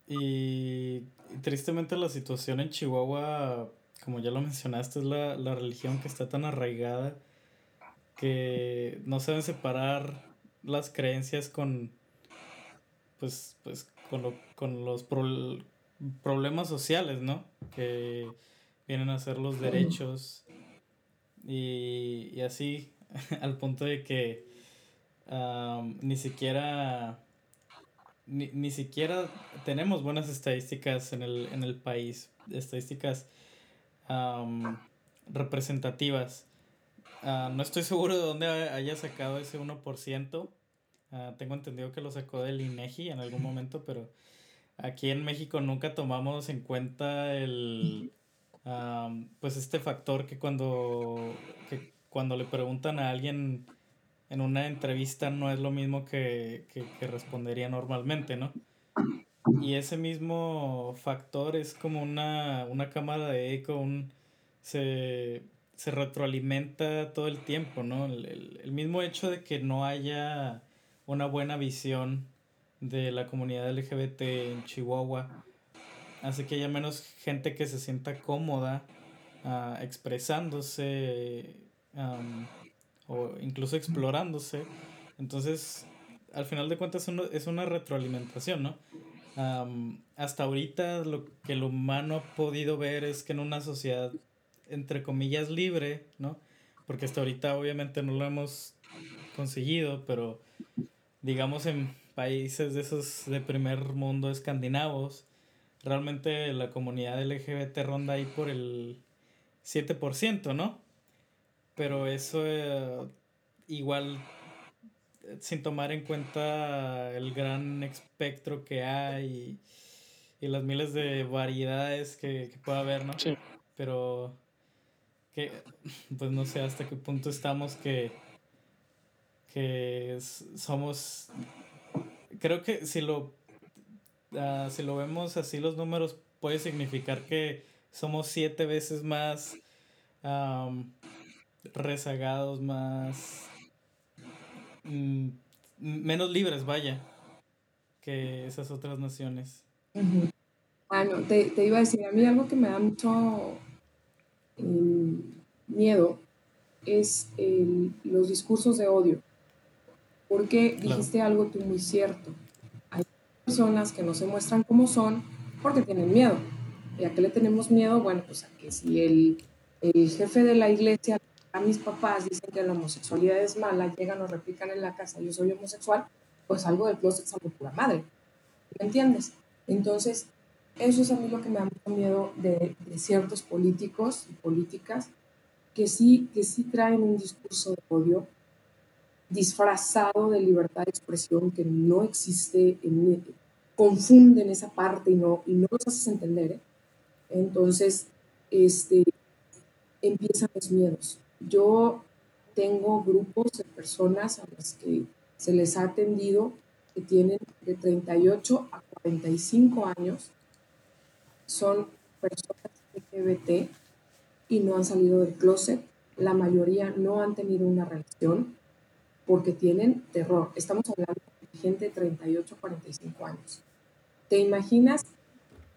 Y, tristemente la situación en Chihuahua, como ya lo mencionaste, es la, religión que está tan arraigada que no saben separar las creencias con pues, pues con, con los problemas sociales, ¿no? Que vienen a ser los derechos y, y así al punto de que ni siquiera ni, siquiera tenemos buenas estadísticas en el, en el país, estadísticas representativas. Ah, no estoy seguro de dónde haya sacado ese 1%. Ah, tengo entendido que lo sacó del INEGI en algún momento, pero aquí en México nunca tomamos en cuenta el pues este factor que cuando cuando le preguntan a alguien en una entrevista no es lo mismo que, respondería normalmente, ¿no? Y ese mismo factor es como una, cámara de eco, un, se, retroalimenta todo el tiempo, ¿no? El, el, mismo hecho de que no haya una buena visión de la comunidad LGBT en Chihuahua hace que haya menos gente que se sienta cómoda uh, expresándose o incluso explorándose. Entonces, al final de cuentas es una retroalimentación, ¿no? hasta ahorita lo que el humano ha podido ver es que en una sociedad, entre comillas, libre, ¿no? Porque hasta ahorita obviamente no lo hemos conseguido, pero digamos en países de esos de primer mundo escandinavos, realmente la comunidad LGBT ronda ahí por el 7%, ¿no? Pero eso eh, igual eh, sin tomar en cuenta el gran espectro que hay y, las miles de variedades que, que puede haber, ¿no? Sí. Pero que, pues no sé hasta qué punto estamos que, que somos, creo que si lo, ah, si lo vemos así los números puede significar que somos siete veces más rezagados, más... Mm, menos libres, vaya, que esas otras naciones. Bueno, te, iba a decir, a mí algo que me da mucho em, miedo es los discursos de odio, porque dijiste algo tú muy cierto. Hay personas que no se muestran como son porque tienen miedo. ¿Y a qué le tenemos miedo? Bueno, pues a que si el el jefe de la iglesia, a mis papás dicen que la homosexualidad es mala, llegan o replican en la casa, yo soy homosexual, pues algo del closet salgo pura madre. ¿Me entiendes? Entonces, eso es a mí lo que me da mucho miedo de, ciertos políticos y políticas que sí, que sí traen un discurso de odio disfrazado de libertad de expresión que no existe, en, confunden esa parte y no, y no los haces entender. ¿eh? Entonces, este, empiezan los miedos. Yo tengo grupos de personas a las que se les ha atendido que tienen de 38 a 45 años, son personas LGBT y no han salido del closet. La mayoría no han tenido una relación porque tienen terror. Estamos hablando de gente de 38 a 45 años. ¿Te imaginas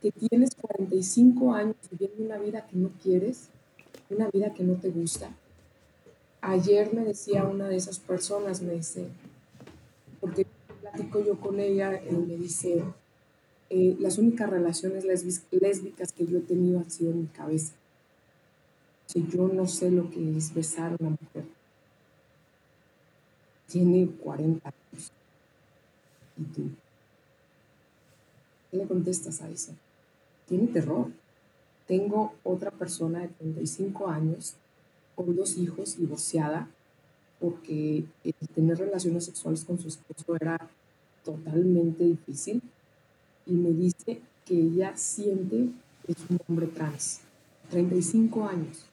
que tienes 45 años viviendo una vida que no quieres, una vida que no te gusta? Ayer me decía una de esas personas, me dice, porque platico yo con ella, y me dice, eh, las únicas relaciones lésbicas que yo he tenido han sido en mi cabeza. Si yo no sé lo que es besar a una mujer. Tiene 40 años. ¿Y tú? ¿Qué le contestas a eso? Tiene terror. Tengo otra persona de 35 años con dos hijos, divorciada, porque tener relaciones sexuales con su esposo era totalmente difícil y me dice que ella siente que es un hombre trans. 35 años.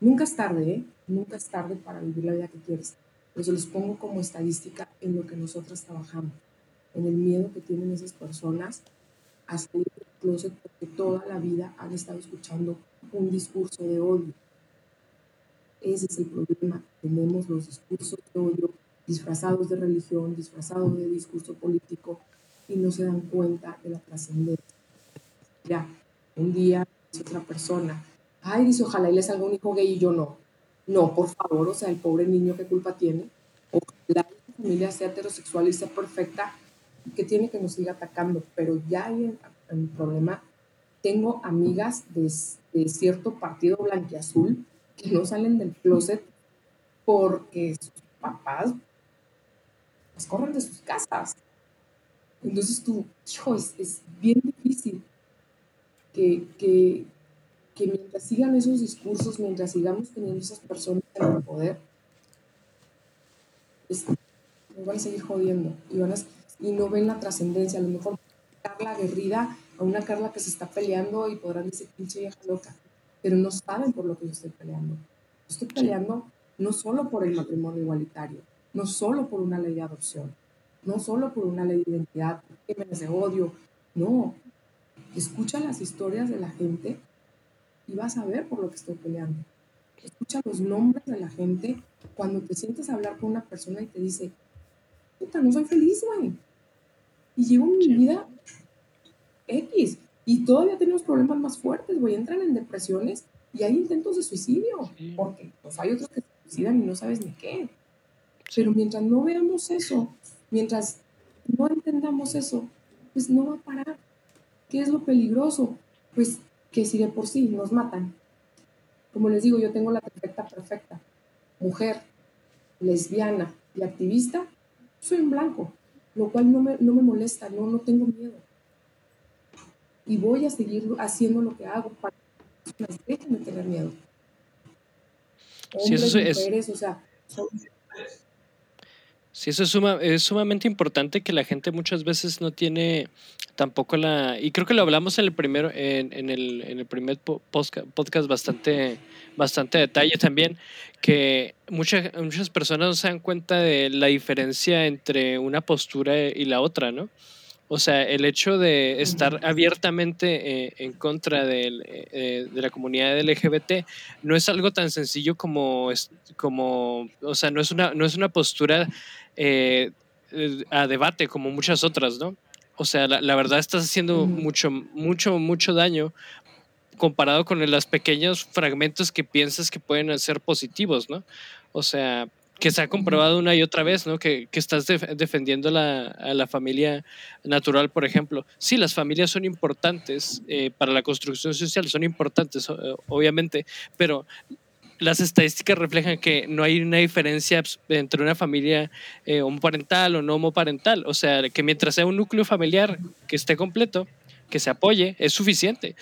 Nunca es tarde, ¿eh? Nunca es tarde para vivir la vida que quieres. Pero se los pongo como estadística en lo que nosotras trabajamos, en el miedo que tienen esas personas a salir del closet porque toda la vida han estado escuchando un discurso de odio ese es el problema. Tenemos los discursos de odio disfrazados de religión, disfrazados de discurso político y no se dan cuenta de la trascendencia. Ya, un día dice otra persona, ay, dice, ojalá y le salga un hijo gay y yo no. No, por favor, o sea, el pobre niño, ¿qué culpa tiene? Ojalá la familia sea heterosexual y sea perfecta, que tiene que nos siga atacando, pero ya hay un problema. Tengo amigas de, de cierto partido blanquiazul que no salen del closet porque sus papás las corren de sus casas. Entonces tú, hijo, es, bien difícil que, que, que, mientras sigan esos discursos, mientras sigamos teniendo esas personas en el poder, pues, nos van a seguir jodiendo y, van y no ven la trascendencia. A lo mejor Carla aguerrida a una Carla que se está peleando y podrán decir, pinche vieja loca pero no saben por lo que yo estoy peleando. Estoy peleando no solo por el matrimonio igualitario, no solo por una ley de adopción, no solo por una ley de identidad, crímenes de odio, no. Escucha las historias de la gente y vas a ver por lo que estoy peleando. Escucha los nombres de la gente cuando te sientes a hablar con una persona y te dice, puta, no soy feliz, güey. Y llevo mi vida X. Y todavía tenemos problemas más fuertes, güey. Entran en depresiones y hay intentos de suicidio. Porque pues, hay otros que se suicidan y no sabes ni qué. Pero mientras no veamos eso, mientras no entendamos eso, pues no va a parar. ¿Qué es lo peligroso? Pues que si de por sí nos matan. Como les digo, yo tengo la perfecta perfecta. Mujer, lesbiana y activista, soy un blanco, lo cual no me, no me molesta, no, no tengo miedo y voy a seguir haciendo lo que hago para que las personas dejen de tener miedo. Hombres, sí, eso mujeres, o sea, Sí, eso es, suma, es sumamente importante que la gente muchas veces no tiene tampoco la... Y creo que lo hablamos en el primero, en, en el, en el primer podcast bastante, bastante detalle también, que muchas, muchas personas no se dan cuenta de la diferencia entre una postura y la otra, ¿no? O sea, el hecho de estar abiertamente eh, en contra de, eh, de, la comunidad LGBT no es algo tan sencillo como, como o sea, no es una, no es una postura eh, a debate como muchas otras, ¿no? O sea, la, la verdad estás haciendo mucho, mucho, mucho daño comparado con los pequeños fragmentos que piensas que pueden ser positivos, ¿no? O sea, que se ha comprobado una y otra vez, ¿no? Que, que estás defendiendo la, a la familia natural, por ejemplo. Sí, las familias son importantes eh, para la construcción social, son importantes, obviamente, pero las estadísticas reflejan que no hay una diferencia entre una familia eh, homoparental o no homoparental. O sea, que mientras sea un núcleo familiar que esté completo, que se apoye, es suficiente.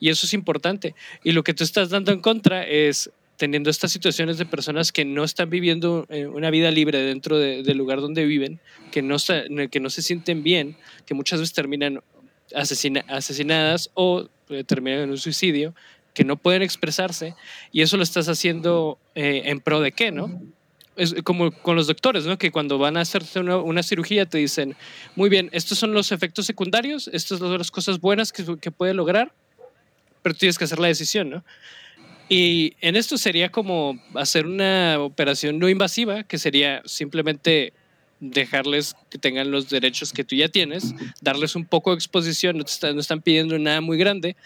Y eso es importante. Y lo que tú estás dando en contra es teniendo estas situaciones de personas que no están viviendo eh, una vida libre dentro del lugar donde viven, que no, que no se sienten bien, que muchas veces terminan asesinadas o eh, terminan en un suicidio, que no pueden expresarse, y eso lo estás haciendo eh, en pro de qué, ¿no? Es como con los doctores, ¿no? Que cuando van a hacerte una, una, cirugía te dicen, muy bien, estos son los efectos secundarios, estas son las cosas buenas que, que puede lograr, pero tienes que hacer la decisión, ¿no? Y en esto sería como hacer una operación no invasiva, que sería simplemente dejarles que tengan los derechos que tú ya tienes, darles un poco de exposición, no, te están, no están pidiendo nada muy grande.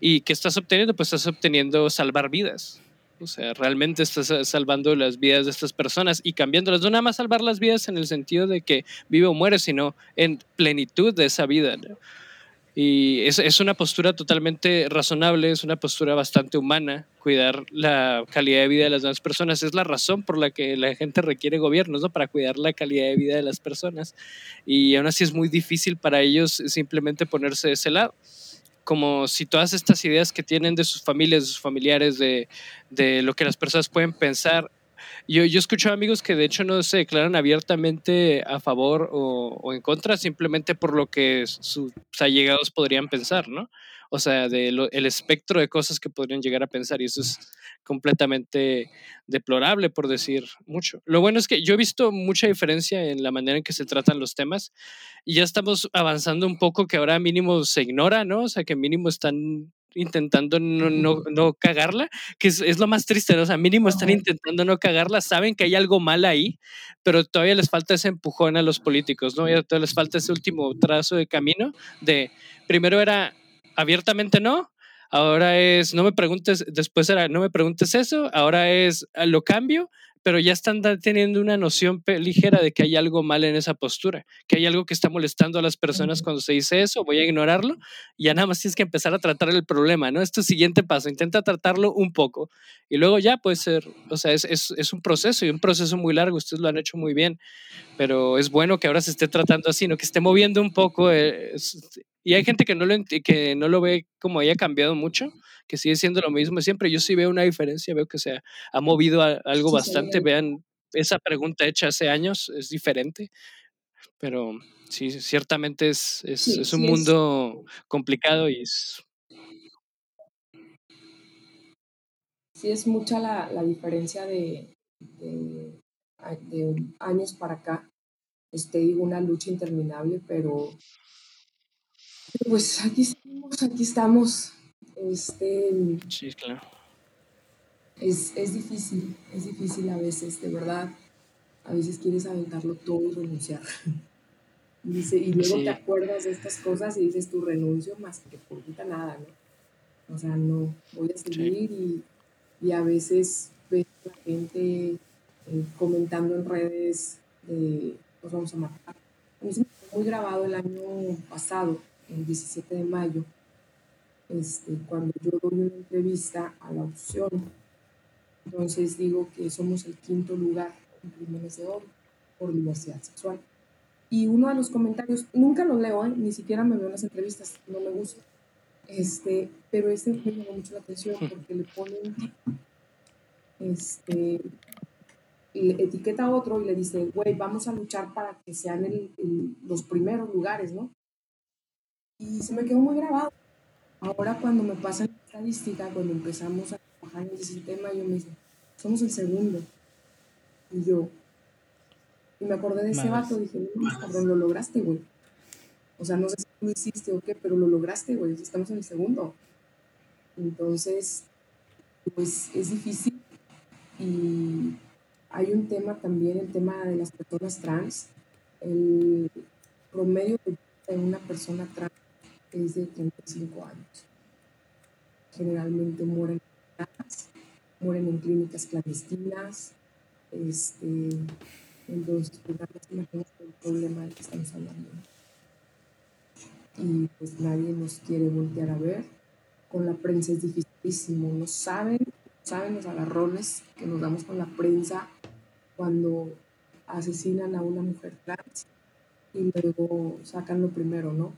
¿Y qué estás obteniendo? Pues estás obteniendo salvar vidas. O sea, realmente estás salvando las vidas de estas personas y cambiándolas. No nada más salvar las vidas en el sentido de que vive o muere, sino en plenitud de esa vida. Y es, es, una postura totalmente razonable, es una postura bastante humana, cuidar la calidad de vida de las demás personas. Es la razón por la que la gente requiere gobiernos, ¿no? Para cuidar la calidad de vida de las personas. Y aún así es muy difícil para ellos simplemente ponerse de ese lado. Como si todas estas ideas que tienen de sus familias, de sus familiares, de, de lo que las personas pueden pensar, yo, yo escucho amigos que de hecho no se declaran abiertamente a favor o, en contra, simplemente por lo que sus allegados podrían pensar, ¿no? O sea, del el espectro de cosas que podrían llegar a pensar y eso es completamente deplorable, por decir mucho. Lo bueno es que yo he visto mucha diferencia en la manera en que se tratan los temas y ya estamos avanzando un poco que ahora mínimo se ignora, ¿no? O sea, que mínimo están intentando no, no, no cagarla, que es, es, lo más triste, ¿no? O sea, mínimo están intentando no cagarla, saben que hay algo mal ahí, pero todavía les falta ese empujón a los políticos, ¿no? Ya todavía les falta ese último trazo de camino de, primero era abiertamente no, ahora es no me preguntes, después era no me preguntes eso, ahora es lo cambio, pero ya están teniendo una noción ligera de que hay algo mal en esa postura, que hay algo que está molestando a las personas cuando se dice eso, voy a ignorarlo, y ya nada más tienes que empezar a tratar el problema, ¿no? Este siguiente paso, intenta tratarlo un poco, y luego ya puede ser, o sea, es, es, es un proceso y un proceso muy largo, ustedes lo han hecho muy bien, pero es bueno que ahora se esté tratando así, ¿no? Que esté moviendo un poco, eh, es, y hay gente que no, lo, que no lo ve como haya cambiado mucho, que sigue siendo lo mismo siempre. Yo sí veo una diferencia, veo que se ha, movido a, algo sí, bastante. Sí. Vean, esa pregunta hecha hace años es diferente, pero sí, ciertamente es, es, sí, es un mundo complicado y es... Sí, es mucha la, la diferencia de, de, de, años para acá. Este, una lucha interminable, pero pues aquí estamos, aquí estamos. Este, sí, claro. Es, es difícil, es difícil a veces, de verdad. A veces quieres aventarlo todo y renunciar. Y, dice, y luego sí. te acuerdas de estas cosas y dices tu renuncio más que por nada, ¿no? O sea, no, voy a seguir sí. y, y, a veces ves a la gente eh, comentando en redes de nos vamos a matar. A mí se me quedó muy grabado el año pasado, el 17 de mayo, este, cuando yo doy una entrevista a la opción. Entonces digo que somos el quinto lugar en crímenes de odio por diversidad sexual. Y uno de los comentarios, nunca lo leo, ¿eh? ni siquiera me veo en las entrevistas, no me gusta. Este, pero este me llamó mucho la atención porque le pone un tipo, este, le etiqueta a otro y le dice, güey, vamos a luchar para que sean el, el, los primeros lugares, ¿no? Y se me quedó muy grabado. Ahora cuando me pasan la estadística, cuando empezamos a trabajar en ese tema, yo me dice, somos el segundo. Y yo, y me acordé de ese vato, dije, no, cabrón, lo lograste, güey. O sea, no sé si lo hiciste o qué, pero lo lograste, güey, estamos en el segundo. Entonces, pues es difícil. Y hay un tema también, el tema de las personas trans. El promedio de una persona trans es de 35 años. Generalmente mueren en mueren en clínicas clandestinas, Este, entonces, pues nada más el problema del que estamos hablando. Y pues nadie nos quiere voltear a ver. Con la prensa es dificilísimo. No saben, saben los agarrones que nos damos con la prensa cuando asesinan a una mujer trans y luego sacan lo primero, ¿no?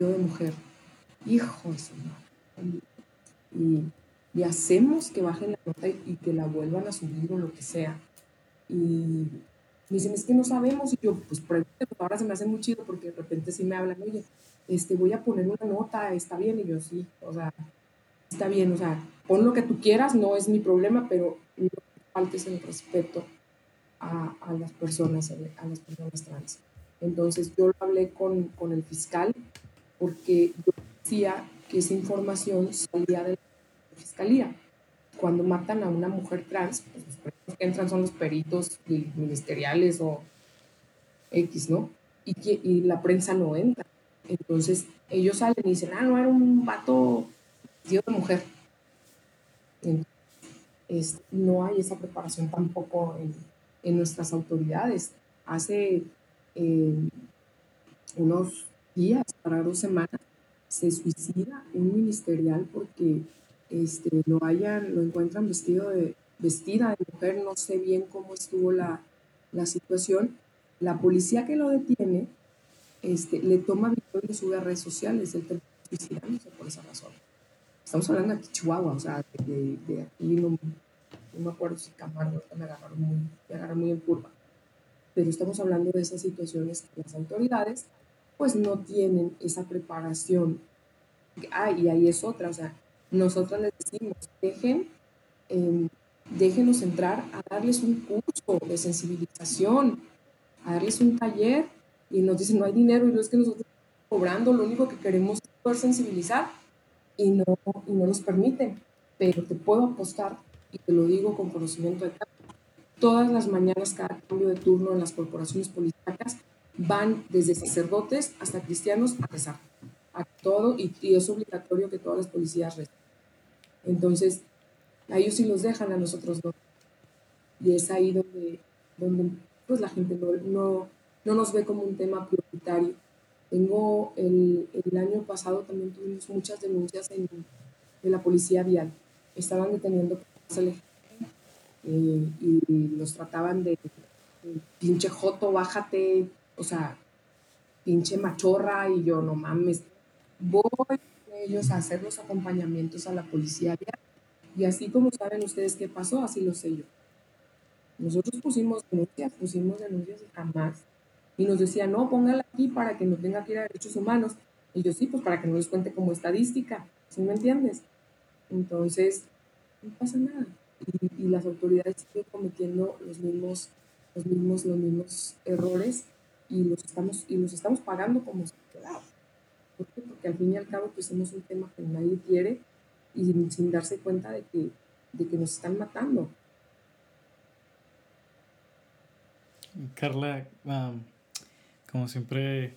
Un de mujer. Hijo de madre. Y, y, hacemos que bajen la nota y, que la vuelvan a subir o lo que sea. Y me dicen, es que no sabemos. Y yo, pues pregúntale, ahora se me hace muy chido porque de repente sí me hablan, oye, este, voy a poner una nota, está bien. Y yo, sí, o sea, está bien, o sea, pon lo que tú quieras, no es mi problema, pero no faltes el respeto a, a, las personas, a las personas trans. Entonces yo lo hablé con, con el fiscal porque yo decía que esa información salía de la fiscalía. Cuando matan a una mujer trans, pues los peritos que entran son los peritos ministeriales o X, ¿no? Y, que, y la prensa no entra. Entonces ellos salen y dicen, ah, no, era un vato de mujer. Entonces, no hay esa preparación tampoco en, en nuestras autoridades. Hace eh, unos días, para dos semanas, se suicida un ministerial porque este, lo, hayan, lo encuentran vestido de, vestida de mujer, no sé bien cómo estuvo la, la situación. La policía que lo detiene este, le toma video y sube a redes sociales, él termina suicidándose por esa razón. Estamos hablando de Chihuahua, o sea, de, de, aquí no, no, me acuerdo si Camargo me agarraron muy, me agarraron muy en curva pero estamos hablando de esas situaciones que las autoridades pues no tienen esa preparación. Ah, y ahí es otra, o sea, nosotros les decimos, dejen, eh, déjenos entrar a darles un curso de sensibilización, a darles un taller, y nos dicen, no hay dinero, y no es que nosotros estamos cobrando, lo único que queremos es poder sensibilizar, y no, y no nos permiten. Pero te puedo apostar, y te lo digo con conocimiento de causa, Todas las mañanas, cada cambio de turno en las corporaciones políticas van desde sacerdotes hasta cristianos a rezar. A todo, y, es obligatorio que todas las policías recen. Entonces, a ellos sí los dejan, a nosotros no. Y es ahí donde, donde pues, la gente no, no, no nos ve como un tema prioritario. Tengo el, el año pasado también tuvimos muchas denuncias en, de la policía vial. Estaban deteniendo eh, y los trataban de, pinche joto, bájate, o sea, pinche machorra y yo no mames, voy con ellos a hacer los acompañamientos a la policía y así como saben ustedes qué pasó, así lo sé yo. Nosotros pusimos denuncias, pusimos denuncias y jamás. Y nos decían, no, póngala aquí para que no tenga que ir a derechos humanos. Y yo sí, pues para que no les cuente como estadística, ¿sí me entiendes? Entonces, no pasa nada y, las autoridades siguen cometiendo los mismos, los mismos, los mismos errores y los estamos, y los estamos pagando como sociedad. ¿Por qué? Porque al fin y al cabo pues somos un tema que nadie quiere y sin, darse cuenta de que, de que nos están matando. Carla, como siempre,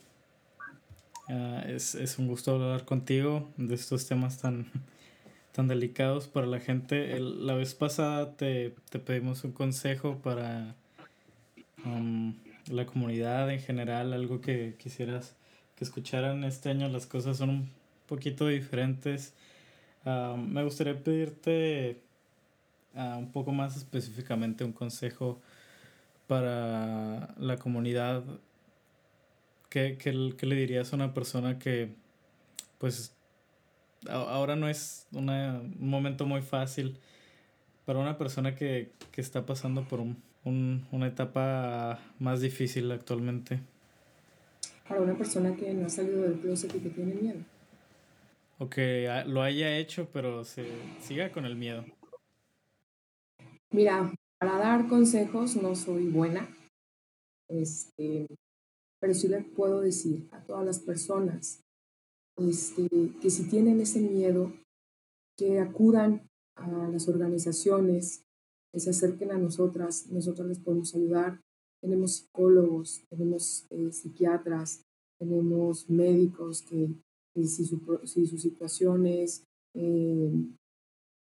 ah, es, es, un gusto hablar contigo de estos temas tan, tan delicados para la gente. la vez pasada te, pedimos un consejo para um, la comunidad en general, algo que quisieras que escucharan este año. Las cosas son un poquito diferentes. Um, me gustaría pedirte uh, un poco más específicamente un consejo para la comunidad. ¿Qué, qué, le dirías a una persona que pues ahora no es un momento muy fácil para una persona que, está pasando por una etapa más difícil actualmente. Para una persona que no ha salido del closet y que tiene miedo. O que lo haya hecho, pero se siga con el miedo. Mira, para dar consejos no soy buena, este, pero sí les puedo decir a todas las personas este, que si tienen ese miedo, que acudan a las organizaciones, se acerquen a nosotras, nosotros les podemos ayudar. Tenemos psicólogos, tenemos eh, psiquiatras, tenemos médicos que, si, su, si, su, situación es eh,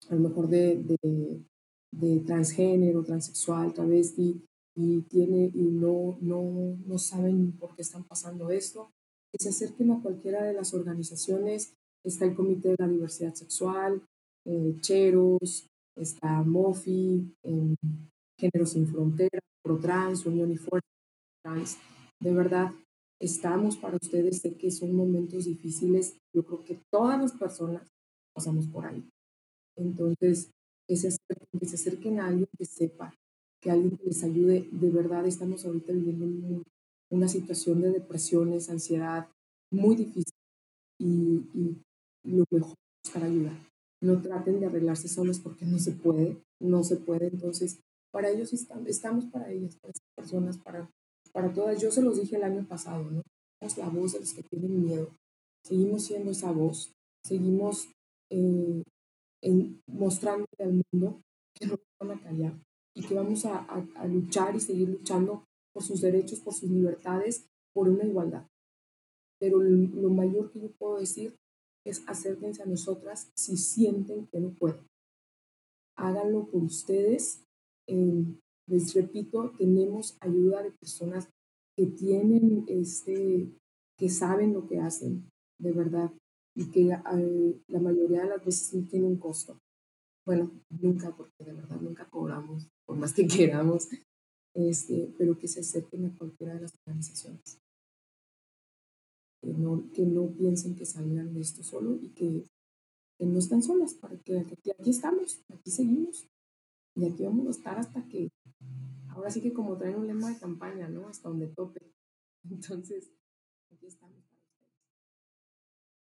a lo mejor de, de transgénero, transexual, travesti, y, tiene, y no, no, no saben por qué están pasando esto, que se acerquen a cualquiera de las organizaciones. Está el Comité de la Diversidad Sexual, eh, Cheros, está MOFI, eh, Géneros Sin Fronteras, ProTrans, Unión y Fuerza Trans. De verdad, estamos para ustedes. Sé que son momentos difíciles. Yo creo que todas las personas pasamos por ahí. Entonces, que se acerquen, que se acerquen a alguien que sepa, que alguien les ayude. De verdad, estamos ahorita viviendo una situación de depresiones, ansiedad muy difícil y, y lo mejor es buscar ayuda. No traten de arreglarse solos porque no se puede, no se puede. Entonces, para ellos estamos, para ellas, para esas personas, para, para todas. Yo se los dije el año pasado, ¿no? Somos la voz de los que tienen miedo. Seguimos siendo esa voz, seguimos eh, en, mostrándole al mundo que no van a callar y que vamos a, a, luchar y seguir luchando por sus derechos, por sus libertades, por una igualdad. Pero lo mayor que yo puedo decir es acérquense a nosotras si sienten que no pueden. Háganlo por ustedes. Eh, les repito, tenemos ayuda de personas que tienen este, que saben lo que hacen, de verdad, y que eh, la mayoría de las veces no tiene un costo. Bueno, nunca, porque de verdad nunca cobramos, por más que queramos, este, pero que se acerquen a cualquiera de las organizaciones. Que no, que no piensen que salgan de esto solo y que, no están solas, para que aquí estamos, aquí seguimos y aquí vamos a estar hasta que, ahora sí que como traen un lema de campaña, ¿no? Hasta donde tope. Entonces, aquí estamos.